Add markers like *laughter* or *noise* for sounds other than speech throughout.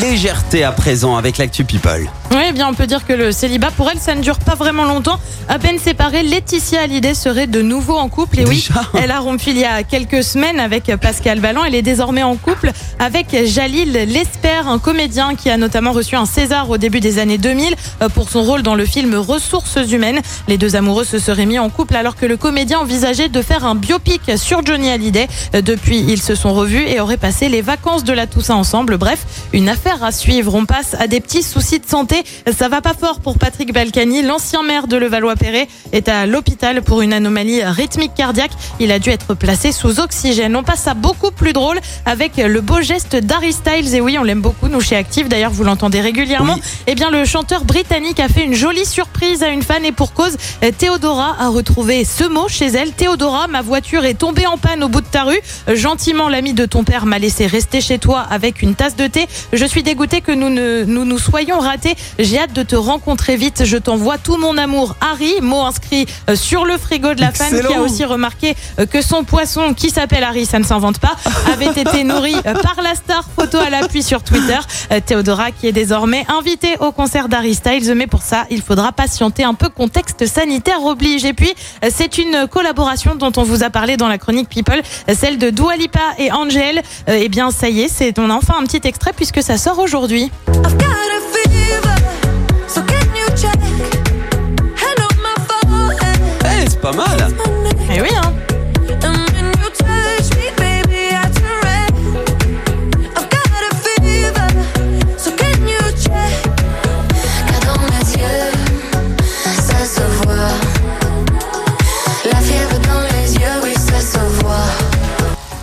Légèreté à présent avec l'actu People. Oui, eh bien, on peut dire que le célibat, pour elle, ça ne dure pas vraiment longtemps. À peine séparée, Laetitia Hallyday serait de nouveau en couple. Et oui, Déjà *laughs* elle a rompu il y a quelques semaines avec Pascal Balland. Elle est désormais en couple avec Jalil Lesper, un comédien qui a notamment reçu un César au début des années 2000 euh, pour son rôle dans le film Ressources humaines. Les deux amoureux se seraient mis en couple alors que le comédien envisageait de faire un biopic sur Johnny Hallyday. Euh, Depuis, ils se sont revus et auraient passé les vacances de la Toussaint ensemble. Bref, une affaire à suivre. On passe à des petits soucis de santé. Ça va pas fort pour Patrick Balkany. L'ancien maire de Levallois-Perret est à l'hôpital pour une anomalie rythmique cardiaque. Il a dû être placé sous oxygène. On passe à beaucoup plus drôle avec le beau geste d'Harry Styles. Et oui, on l'aime beaucoup, nous chez Active. D'ailleurs, vous l'entendez régulièrement. Oui. Eh bien, le chanteur britannique a fait une jolie surprise à une fan et pour cause, Théodora a retrouvé ce mot chez elle. Théodora, ma voiture est tombée en panne au bout de ta rue. Gentiment, l'ami de ton père m'a laissé rester chez toi avec une tasse de thé. Je suis dégoûtée que nous ne, nous, nous soyons ratés. J'ai hâte de te rencontrer vite. Je t'envoie tout mon amour, Harry. Mot inscrit euh, sur le frigo de la fan qui a Excellent. aussi remarqué euh, que son poisson, qui s'appelle Harry, ça ne s'invente pas, avait été *laughs* nourri euh, par la star photo à l'appui sur Twitter. Théodora qui est désormais invitée au concert d'Harry Styles. Mais pour ça, il faudra patienter un peu. Contexte sanitaire oblige. Et puis, c'est une collaboration dont on vous a parlé dans la chronique People, celle de Dua Lipa et Angel. Eh bien, ça y est, c'est, on a enfin un petit extrait puisque ça sort aujourd'hui. I've got a fever.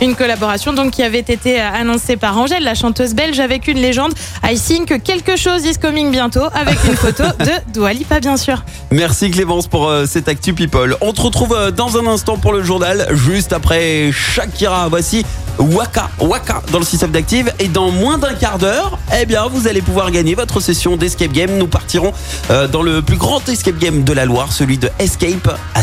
Une collaboration donc qui avait été annoncée par Angèle, la chanteuse belge, avec une légende. I think quelque chose is coming bientôt, avec une photo *laughs* de Dua Lipa, bien sûr. Merci Clémence pour euh, cette actu People. On te retrouve euh, dans un instant pour le journal, juste après Shakira. Voici Waka, Waka dans le système d'Active. Et dans moins d'un quart d'heure, eh bien, vous allez pouvoir gagner votre session d'Escape Game. Nous partirons euh, dans le plus grand Escape Game de la Loire, celui de Escape à